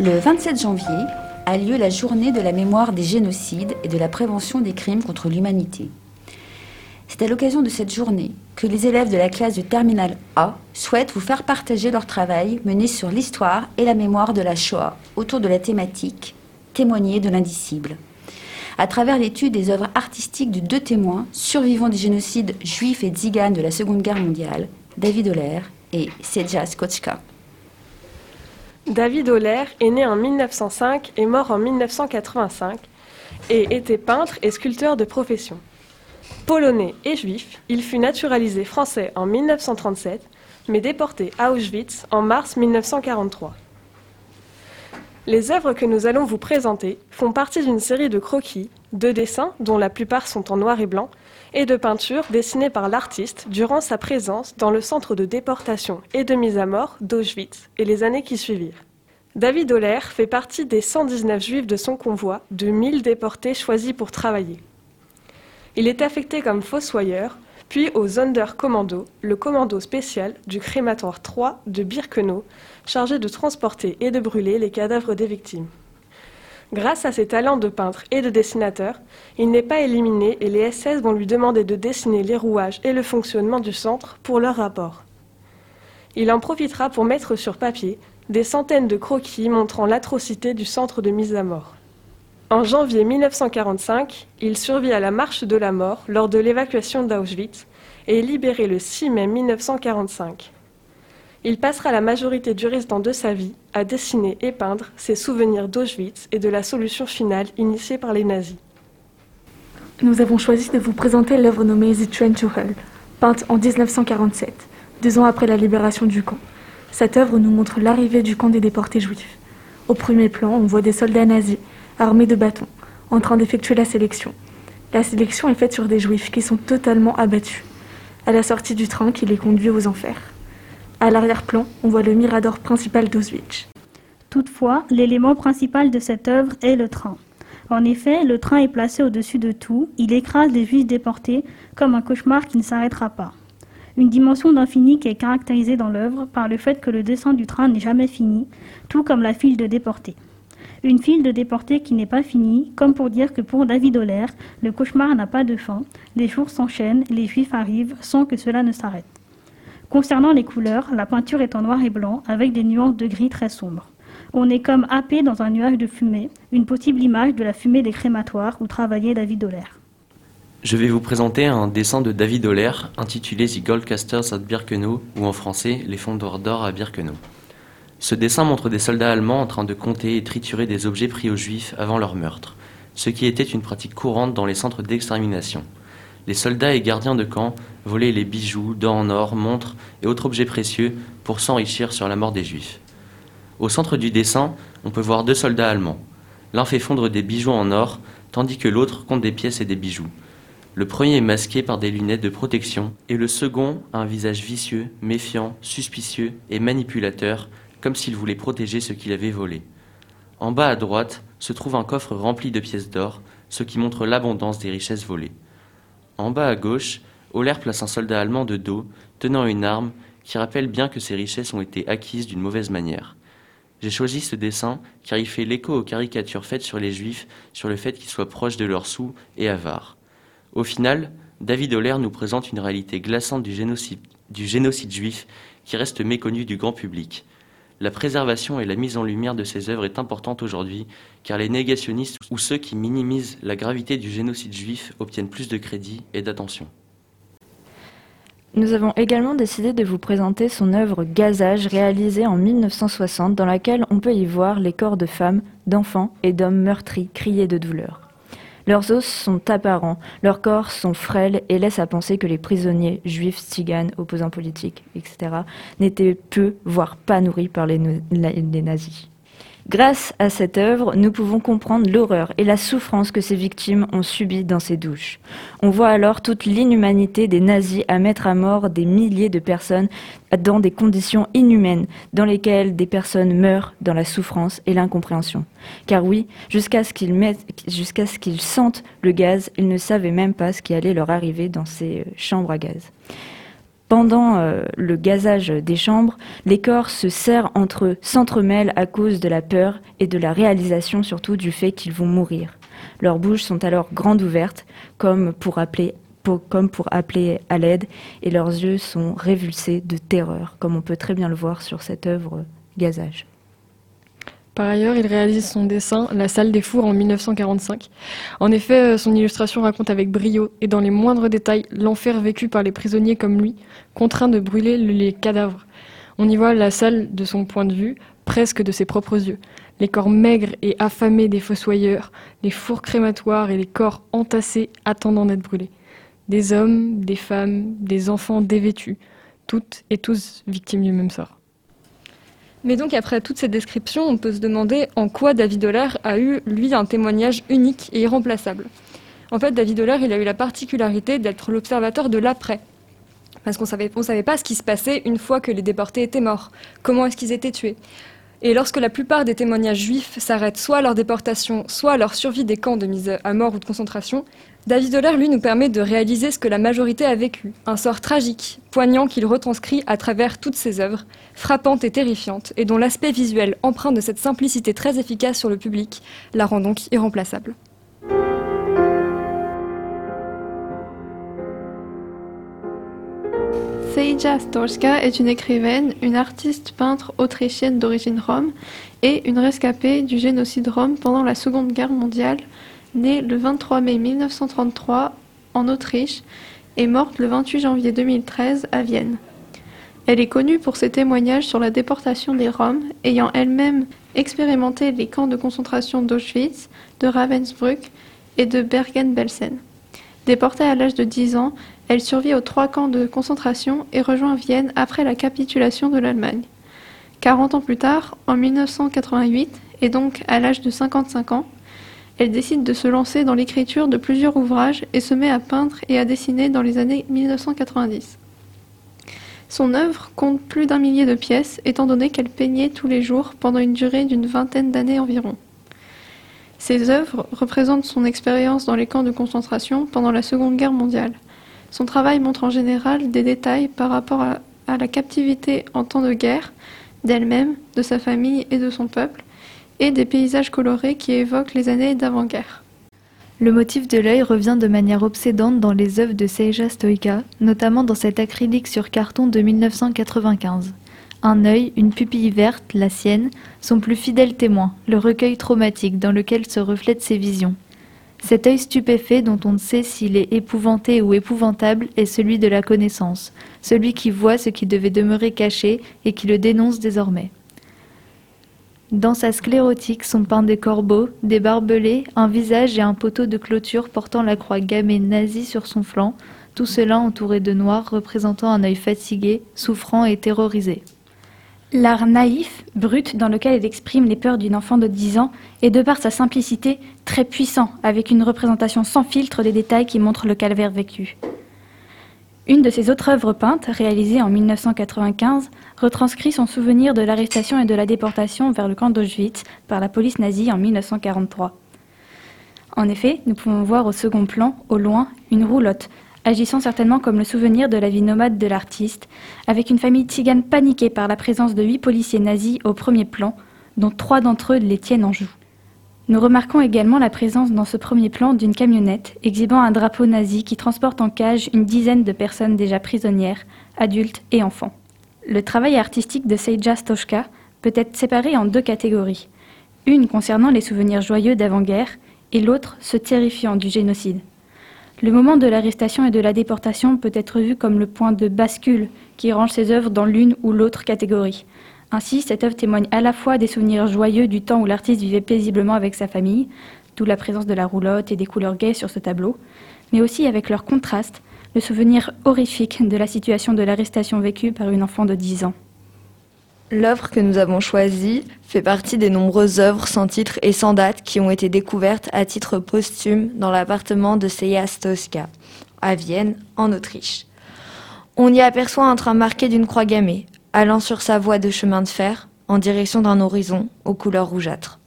Le 27 janvier a lieu la journée de la mémoire des génocides et de la prévention des crimes contre l'humanité. C'est à l'occasion de cette journée que les élèves de la classe de Terminal A souhaitent vous faire partager leur travail mené sur l'histoire et la mémoire de la Shoah autour de la thématique Témoigner de l'indicible. À travers l'étude des œuvres artistiques de deux témoins survivants des génocides juifs et tziganes de la Seconde Guerre mondiale, David Oller et Sedja Skotchka. David Oller est né en 1905 et mort en 1985 et était peintre et sculpteur de profession. Polonais et juif, il fut naturalisé français en 1937, mais déporté à Auschwitz en mars 1943. Les œuvres que nous allons vous présenter font partie d'une série de croquis, de dessins, dont la plupart sont en noir et blanc, et de peintures dessinées par l'artiste durant sa présence dans le centre de déportation et de mise à mort d'Auschwitz et les années qui suivirent. David Oller fait partie des 119 juifs de son convoi, de 1000 déportés choisis pour travailler. Il est affecté comme fossoyeur, puis au Sonderkommando, le commando spécial du crématoire 3 de Birkenau, chargé de transporter et de brûler les cadavres des victimes. Grâce à ses talents de peintre et de dessinateur, il n'est pas éliminé et les SS vont lui demander de dessiner les rouages et le fonctionnement du centre pour leur rapport. Il en profitera pour mettre sur papier des centaines de croquis montrant l'atrocité du centre de mise à mort. En janvier 1945, il survit à la marche de la mort lors de l'évacuation d'Auschwitz et est libéré le 6 mai 1945. Il passera la majorité du restant de sa vie à dessiner et peindre ses souvenirs d'Auschwitz et de la solution finale initiée par les nazis. Nous avons choisi de vous présenter l'œuvre nommée The Train to Hell, peinte en 1947, deux ans après la libération du camp. Cette œuvre nous montre l'arrivée du camp des déportés juifs. Au premier plan, on voit des soldats nazis armés de bâtons, en train d'effectuer la sélection. La sélection est faite sur des juifs qui sont totalement abattus, à la sortie du train qui les conduit aux enfers. À l'arrière-plan, on voit le mirador principal d'Auschwitz. Toutefois, l'élément principal de cette œuvre est le train. En effet, le train est placé au-dessus de tout, il écrase les juifs déportés comme un cauchemar qui ne s'arrêtera pas. Une dimension d'infini qui est caractérisée dans l'œuvre par le fait que le dessin du train n'est jamais fini, tout comme la file de déportés. Une file de déportés qui n'est pas finie, comme pour dire que pour David Oller, le cauchemar n'a pas de fin, les jours s'enchaînent, les juifs arrivent sans que cela ne s'arrête. Concernant les couleurs, la peinture est en noir et blanc avec des nuances de gris très sombres. On est comme happé dans un nuage de fumée, une possible image de la fumée des crématoires où travaillait David Oller. Je vais vous présenter un dessin de David Oller intitulé The Goldcasters at Birkenau ou en français Les fondeurs d'or à Birkenau. Ce dessin montre des soldats allemands en train de compter et triturer des objets pris aux juifs avant leur meurtre, ce qui était une pratique courante dans les centres d'extermination. Les soldats et gardiens de camp volaient les bijoux, dents en or, montres et autres objets précieux pour s'enrichir sur la mort des juifs. Au centre du dessin, on peut voir deux soldats allemands. L'un fait fondre des bijoux en or, tandis que l'autre compte des pièces et des bijoux. Le premier est masqué par des lunettes de protection, et le second a un visage vicieux, méfiant, suspicieux et manipulateur, comme s'il voulait protéger ce qu'il avait volé. En bas à droite se trouve un coffre rempli de pièces d'or, ce qui montre l'abondance des richesses volées. En bas à gauche, Oller place un soldat allemand de dos, tenant une arme, qui rappelle bien que ces richesses ont été acquises d'une mauvaise manière. J'ai choisi ce dessin car il fait l'écho aux caricatures faites sur les juifs sur le fait qu'ils soient proches de leurs sous et avares. Au final, David Oller nous présente une réalité glaçante du génocide, du génocide juif qui reste méconnue du grand public. La préservation et la mise en lumière de ces œuvres est importante aujourd'hui, car les négationnistes ou ceux qui minimisent la gravité du génocide juif obtiennent plus de crédit et d'attention. Nous avons également décidé de vous présenter son œuvre Gazage, réalisée en 1960, dans laquelle on peut y voir les corps de femmes, d'enfants et d'hommes meurtris, criés de douleur. Leurs os sont apparents, leurs corps sont frêles et laissent à penser que les prisonniers juifs, tziganes, opposants politiques, etc., n'étaient peu, voire pas nourris par les, les nazis. Grâce à cette œuvre, nous pouvons comprendre l'horreur et la souffrance que ces victimes ont subies dans ces douches. On voit alors toute l'inhumanité des nazis à mettre à mort des milliers de personnes dans des conditions inhumaines, dans lesquelles des personnes meurent dans la souffrance et l'incompréhension. Car oui, jusqu'à ce qu'ils sentent le gaz, ils ne savaient même pas ce qui allait leur arriver dans ces euh, chambres à gaz. Pendant euh, le gazage des chambres, les corps se serrent entre eux, s'entremêlent à cause de la peur et de la réalisation surtout du fait qu'ils vont mourir. Leurs bouches sont alors grandes ouvertes, comme pour appeler, pour- comme pour appeler à l'aide, et leurs yeux sont révulsés de terreur, comme on peut très bien le voir sur cette œuvre Gazage. Par ailleurs, il réalise son dessin La salle des fours en 1945. En effet, euh, son illustration raconte avec brio et dans les moindres détails l'enfer vécu par les prisonniers comme lui, contraints de brûler le- les cadavres. On y voit la salle de son point de vue, presque de ses propres yeux. Les corps maigres et affamés des fossoyeurs, les fours crématoires et les corps entassés attendant d'être brûlés. Des hommes, des femmes, des enfants dévêtus, toutes et tous victimes du même sort. Mais donc après toute cette description, on peut se demander en quoi David Euler a eu, lui, un témoignage unique et irremplaçable. En fait, David Euler, il a eu la particularité d'être l'observateur de l'après. Parce qu'on on savait pas ce qui se passait une fois que les déportés étaient morts. Comment est-ce qu'ils étaient tués? Et lorsque la plupart des témoignages juifs s'arrêtent soit à leur déportation, soit à leur survie des camps de mise à mort ou de concentration, David Euler, lui, nous permet de réaliser ce que la majorité a vécu. Un sort tragique, poignant qu'il retranscrit à travers toutes ses œuvres, frappantes et terrifiantes, et dont l'aspect visuel, empreint de cette simplicité très efficace sur le public, la rend donc irremplaçable. Seija Storska est une écrivaine, une artiste peintre autrichienne d'origine rome et une rescapée du génocide rome pendant la Seconde Guerre mondiale, née le 23 mai 1933 en Autriche et morte le 28 janvier 2013 à Vienne. Elle est connue pour ses témoignages sur la déportation des Roms, ayant elle-même expérimenté les camps de concentration d'Auschwitz, de Ravensbrück et de Bergen-Belsen. Déportée à l'âge de 10 ans, elle survit aux trois camps de concentration et rejoint Vienne après la capitulation de l'Allemagne. 40 ans plus tard, en 1988, et donc à l'âge de 55 ans, elle décide de se lancer dans l'écriture de plusieurs ouvrages et se met à peindre et à dessiner dans les années 1990. Son œuvre compte plus d'un millier de pièces, étant donné qu'elle peignait tous les jours pendant une durée d'une vingtaine d'années environ. Ses œuvres représentent son expérience dans les camps de concentration pendant la Seconde Guerre mondiale. Son travail montre en général des détails par rapport à, la captivité en temps de guerre, d'elle-même, de sa famille et de son peuple, et des paysages colorés qui évoquent les années d'avant-guerre. Le motif de l'œil revient de manière obsédante dans les œuvres de Seija Stoïka, notamment dans cet acrylique sur carton de 1995. Un œil, une pupille verte, la sienne, son plus fidèle témoin, le recueil traumatique dans lequel se reflètent ses visions. Cet œil stupéfait dont on ne sait s'il est épouvanté ou épouvantable est celui de la connaissance, celui qui voit ce qui devait demeurer caché et qui le dénonce désormais. Dans sa sclérotique sont peints des corbeaux, des barbelés, un visage et un poteau de clôture portant la croix gammée nazie sur son flanc, tout cela entouré de noir représentant un œil fatigué, souffrant et terrorisé. L'art naïf, brut, dans lequel elle exprime les peurs d'une enfant de 10 ans, est de par sa simplicité très puissant, avec une représentation sans filtre des détails qui montrent le calvaire vécu. Une de ses autres œuvres peintes, réalisée en 1995, retranscrit son souvenir de l'arrestation et de la déportation vers le camp d'Auschwitz par la police nazie en 1943. En effet, nous pouvons voir au second plan, au loin, une roulotte, agissant certainement comme le souvenir de la vie nomade de l'artiste, avec une famille tzigane paniquée par la présence de huit policiers nazis au premier plan, dont trois d'entre eux les tiennent en joue. Nous remarquons également la présence dans ce premier plan d'une camionnette exhibant un drapeau nazi qui transporte en cage une dizaine de personnes déjà prisonnières, adultes et enfants. Le travail artistique de Seija Stoshka peut être séparé en deux catégories. Une concernant les souvenirs joyeux d'avant-guerre et l'autre ce terrifiant du génocide. Le moment de l'arrestation et de la déportation peut être vu comme le point de bascule qui range ses œuvres dans l'une ou l'autre catégorie. Ainsi, cette œuvre témoigne à la fois des souvenirs joyeux du temps où l'artiste vivait paisiblement avec sa famille, d'où la présence de la roulotte et des couleurs gaies sur ce tableau, mais aussi avec leur contraste, le souvenir horrifique de la situation de l'arrestation vécue par une enfant de 10 ans. L'œuvre que nous avons choisie fait partie des nombreuses œuvres sans titre et sans date qui ont été découvertes à titre posthume dans l'appartement de Seja Stoska, à Vienne, en Autriche. On y aperçoit un train marqué d'une croix gammée, allant sur sa voie de chemin de fer en direction d'un horizon aux couleurs rougeâtres.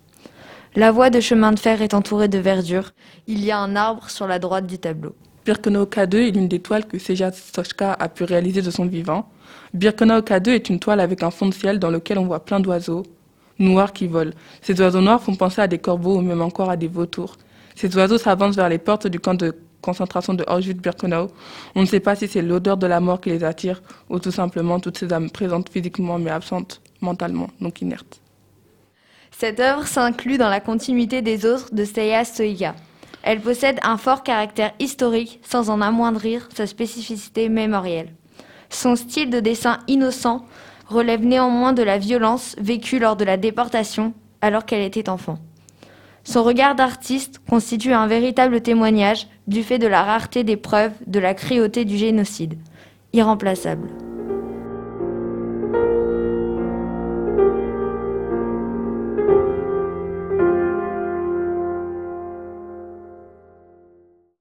La voie de chemin de fer est entourée de verdure. Il y a un arbre sur la droite du tableau. Birkenau K2 est l'une des toiles que Seja Stochka a pu réaliser de son vivant. Birkenau K2 est une toile avec un fond de ciel dans lequel on voit plein d'oiseaux noirs qui volent. Ces oiseaux noirs font penser à des corbeaux ou même encore à des vautours. Ces oiseaux s'avancent vers les portes du camp de concentration de Auschwitz-Birkenau. On ne sait pas si c'est l'odeur de la mort qui les attire ou tout simplement toutes ces âmes présentes physiquement mais absentes mentalement, donc inertes. Cette œuvre s'inclut dans la continuité des autres de Steya Stoica. Elle possède un fort caractère historique sans en amoindrir sa spécificité mémorielle. Son style de dessin innocent relève néanmoins de la violence vécue lors de la déportation alors qu'elle était enfant. Son regard d'artiste constitue un véritable témoignage du fait de la rareté des preuves de la cruauté du génocide. Irremplaçable.